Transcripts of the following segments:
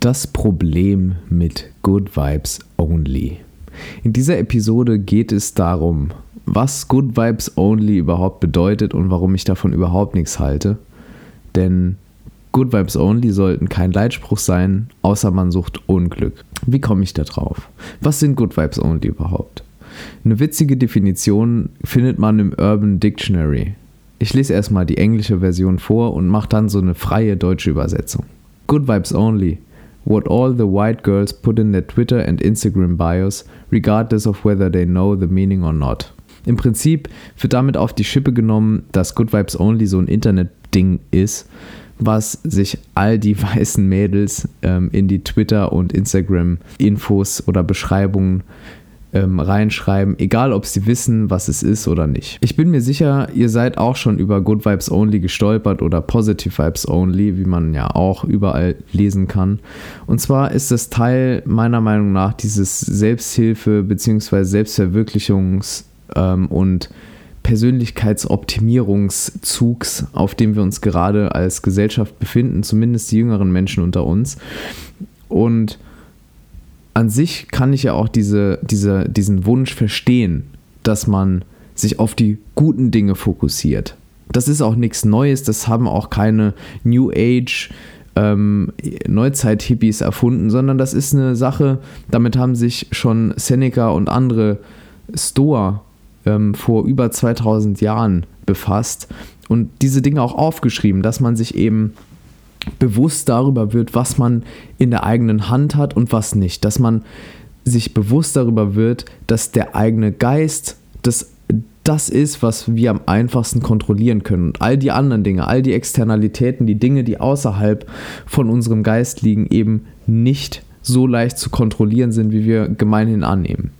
Das Problem mit Good Vibes Only. In dieser Episode geht es darum, was Good Vibes Only überhaupt bedeutet und warum ich davon überhaupt nichts halte. Denn Good Vibes Only sollten kein Leitspruch sein, außer man sucht Unglück. Wie komme ich da drauf? Was sind Good Vibes Only überhaupt? Eine witzige Definition findet man im Urban Dictionary. Ich lese erstmal die englische Version vor und mache dann so eine freie deutsche Übersetzung. Good Vibes Only what all the white girls put in their Twitter and Instagram bios, regardless of whether they know the meaning or not. Im Prinzip wird damit auf die Schippe genommen, dass Good Vibes Only so ein Internet-Ding ist, was sich all die weißen Mädels ähm, in die Twitter- und Instagram-Infos oder Beschreibungen ähm, reinschreiben, egal ob sie wissen, was es ist oder nicht. Ich bin mir sicher, ihr seid auch schon über Good Vibes Only gestolpert oder Positive Vibes Only, wie man ja auch überall lesen kann. Und zwar ist es Teil meiner Meinung nach dieses Selbsthilfe- bzw. Selbstverwirklichungs- ähm, und Persönlichkeitsoptimierungszugs, auf dem wir uns gerade als Gesellschaft befinden, zumindest die jüngeren Menschen unter uns. Und an sich kann ich ja auch diese, diese, diesen Wunsch verstehen, dass man sich auf die guten Dinge fokussiert. Das ist auch nichts Neues, das haben auch keine New Age ähm, Neuzeit-Hippies erfunden, sondern das ist eine Sache, damit haben sich schon Seneca und andere Stoa ähm, vor über 2000 Jahren befasst und diese Dinge auch aufgeschrieben, dass man sich eben bewusst darüber wird, was man in der eigenen Hand hat und was nicht. Dass man sich bewusst darüber wird, dass der eigene Geist das, das ist, was wir am einfachsten kontrollieren können. Und all die anderen Dinge, all die Externalitäten, die Dinge, die außerhalb von unserem Geist liegen, eben nicht so leicht zu kontrollieren sind, wie wir gemeinhin annehmen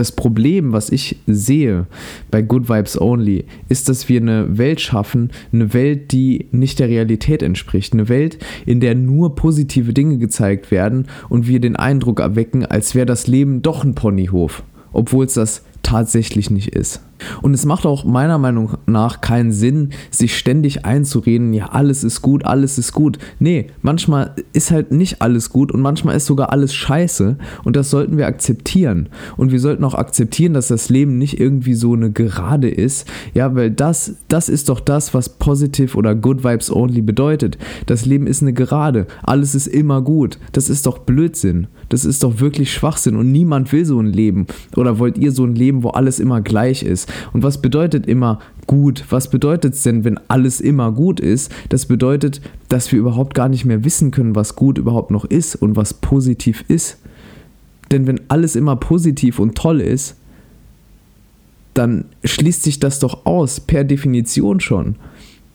das Problem, was ich sehe bei Good Vibes Only, ist, dass wir eine Welt schaffen, eine Welt, die nicht der Realität entspricht. Eine Welt, in der nur positive Dinge gezeigt werden und wir den Eindruck erwecken, als wäre das Leben doch ein Ponyhof, obwohl es das tatsächlich nicht ist. Und es macht auch meiner Meinung nach keinen Sinn, sich ständig einzureden, ja, alles ist gut, alles ist gut. Nee, manchmal ist halt nicht alles gut und manchmal ist sogar alles scheiße und das sollten wir akzeptieren. Und wir sollten auch akzeptieren, dass das Leben nicht irgendwie so eine Gerade ist, ja, weil das, das ist doch das, was positive oder good vibes only bedeutet. Das Leben ist eine Gerade, alles ist immer gut. Das ist doch Blödsinn. Das ist doch wirklich Schwachsinn und niemand will so ein Leben. Oder wollt ihr so ein Leben, wo alles immer gleich ist? Und was bedeutet immer gut? Was bedeutet es denn, wenn alles immer gut ist? Das bedeutet, dass wir überhaupt gar nicht mehr wissen können, was gut überhaupt noch ist und was positiv ist. Denn wenn alles immer positiv und toll ist, dann schließt sich das doch aus, per Definition schon.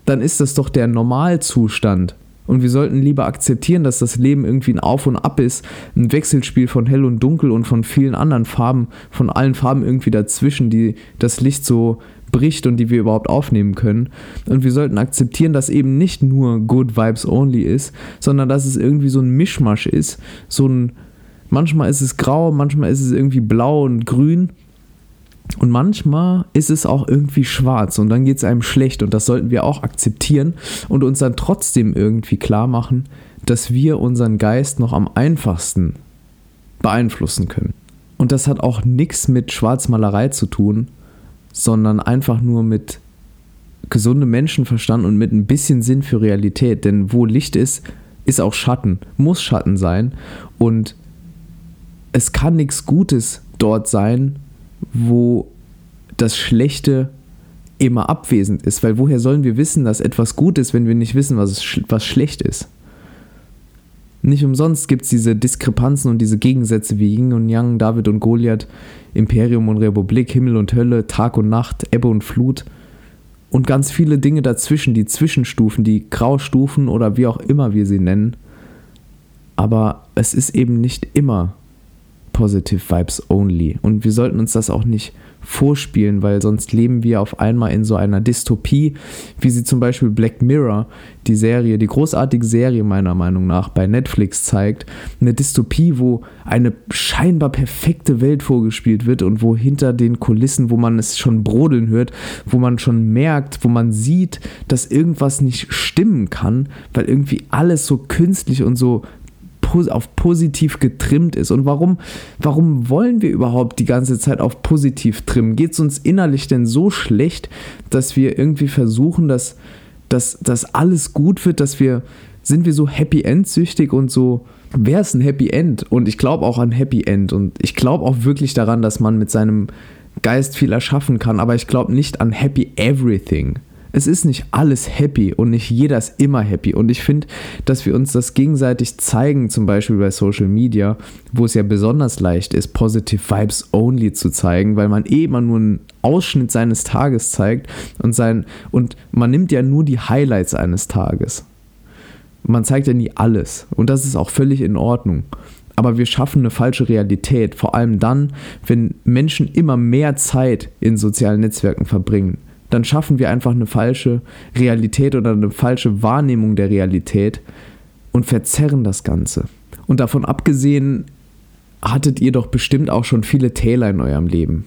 Dann ist das doch der Normalzustand. Und wir sollten lieber akzeptieren, dass das Leben irgendwie ein Auf und Ab ist, ein Wechselspiel von hell und dunkel und von vielen anderen Farben, von allen Farben irgendwie dazwischen, die das Licht so bricht und die wir überhaupt aufnehmen können. Und wir sollten akzeptieren, dass eben nicht nur Good Vibes Only ist, sondern dass es irgendwie so ein Mischmasch ist. So ein, manchmal ist es grau, manchmal ist es irgendwie blau und grün. Und manchmal ist es auch irgendwie schwarz und dann geht es einem schlecht und das sollten wir auch akzeptieren und uns dann trotzdem irgendwie klar machen, dass wir unseren Geist noch am einfachsten beeinflussen können. Und das hat auch nichts mit Schwarzmalerei zu tun, sondern einfach nur mit gesundem Menschenverstand und mit ein bisschen Sinn für Realität. Denn wo Licht ist, ist auch Schatten, muss Schatten sein. Und es kann nichts Gutes dort sein, wo das Schlechte immer abwesend ist. Weil woher sollen wir wissen, dass etwas gut ist, wenn wir nicht wissen, was, es, was schlecht ist? Nicht umsonst gibt es diese Diskrepanzen und diese Gegensätze wie Yin und Yang, David und Goliath, Imperium und Republik, Himmel und Hölle, Tag und Nacht, Ebbe und Flut und ganz viele Dinge dazwischen, die Zwischenstufen, die Graustufen oder wie auch immer wir sie nennen. Aber es ist eben nicht immer Positive Vibes Only. Und wir sollten uns das auch nicht vorspielen, weil sonst leben wir auf einmal in so einer Dystopie, wie sie zum Beispiel Black Mirror, die Serie, die großartige Serie meiner Meinung nach bei Netflix zeigt. Eine Dystopie, wo eine scheinbar perfekte Welt vorgespielt wird und wo hinter den Kulissen, wo man es schon brodeln hört, wo man schon merkt, wo man sieht, dass irgendwas nicht stimmen kann, weil irgendwie alles so künstlich und so auf positiv getrimmt ist. Und warum, warum wollen wir überhaupt die ganze Zeit auf positiv trimmen? Geht es uns innerlich denn so schlecht, dass wir irgendwie versuchen, dass, dass, dass alles gut wird, dass wir, sind wir so Happy End süchtig und so, wer ist ein Happy End? Und ich glaube auch an Happy End und ich glaube auch wirklich daran, dass man mit seinem Geist viel erschaffen kann, aber ich glaube nicht an Happy Everything es ist nicht alles happy und nicht jeder ist immer happy. Und ich finde, dass wir uns das gegenseitig zeigen, zum Beispiel bei Social Media, wo es ja besonders leicht ist, Positive Vibes Only zu zeigen, weil man eh immer nur einen Ausschnitt seines Tages zeigt und, sein, und man nimmt ja nur die Highlights eines Tages. Man zeigt ja nie alles. Und das ist auch völlig in Ordnung aber wir schaffen eine falsche Realität. Vor allem dann, wenn Menschen immer mehr Zeit in sozialen Netzwerken verbringen dann schaffen wir einfach eine falsche Realität oder eine falsche Wahrnehmung der Realität und verzerren das Ganze. Und davon abgesehen, hattet ihr doch bestimmt auch schon viele Täler in eurem Leben.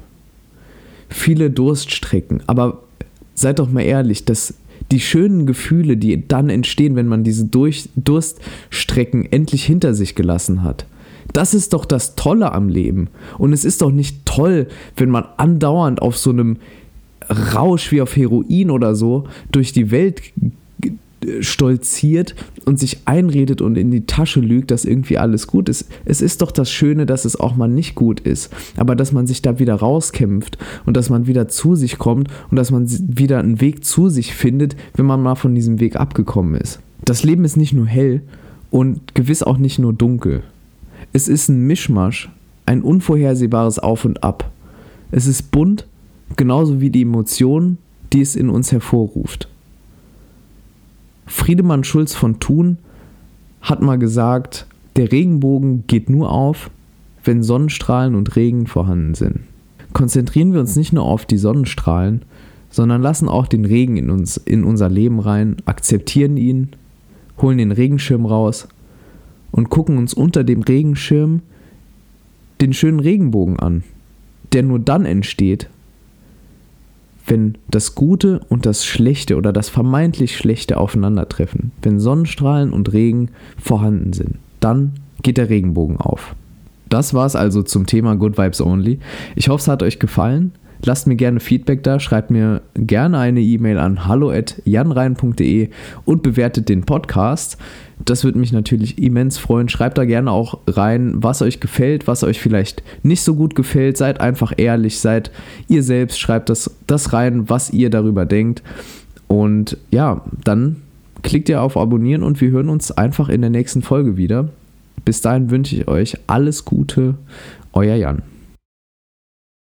Viele Durststrecken. Aber seid doch mal ehrlich, dass die schönen Gefühle, die dann entstehen, wenn man diese Durch Durststrecken endlich hinter sich gelassen hat, das ist doch das Tolle am Leben. Und es ist doch nicht toll, wenn man andauernd auf so einem Rausch wie auf Heroin oder so durch die Welt stolziert und sich einredet und in die Tasche lügt, dass irgendwie alles gut ist. Es ist doch das Schöne, dass es auch mal nicht gut ist, aber dass man sich da wieder rauskämpft und dass man wieder zu sich kommt und dass man wieder einen Weg zu sich findet, wenn man mal von diesem Weg abgekommen ist. Das Leben ist nicht nur hell und gewiss auch nicht nur dunkel. Es ist ein Mischmasch, ein unvorhersehbares Auf und Ab. Es ist bunt genauso wie die Emotionen, die es in uns hervorruft. Friedemann Schulz von Thun hat mal gesagt, der Regenbogen geht nur auf, wenn Sonnenstrahlen und Regen vorhanden sind. Konzentrieren wir uns nicht nur auf die Sonnenstrahlen, sondern lassen auch den Regen in uns, in unser Leben rein, akzeptieren ihn, holen den Regenschirm raus und gucken uns unter dem Regenschirm den schönen Regenbogen an, der nur dann entsteht, wenn das Gute und das Schlechte oder das vermeintlich Schlechte aufeinandertreffen, wenn Sonnenstrahlen und Regen vorhanden sind, dann geht der Regenbogen auf. Das war es also zum Thema Good Vibes Only. Ich hoffe, es hat euch gefallen. Lasst mir gerne Feedback da, schreibt mir gerne eine E-Mail an hallo@janrein.de und bewertet den Podcast. Das würde mich natürlich immens freuen. Schreibt da gerne auch rein, was euch gefällt, was euch vielleicht nicht so gut gefällt. Seid einfach ehrlich, seid ihr selbst, schreibt das, das rein, was ihr darüber denkt. Und ja, dann klickt ihr auf Abonnieren und wir hören uns einfach in der nächsten Folge wieder. Bis dahin wünsche ich euch alles Gute, euer Jan.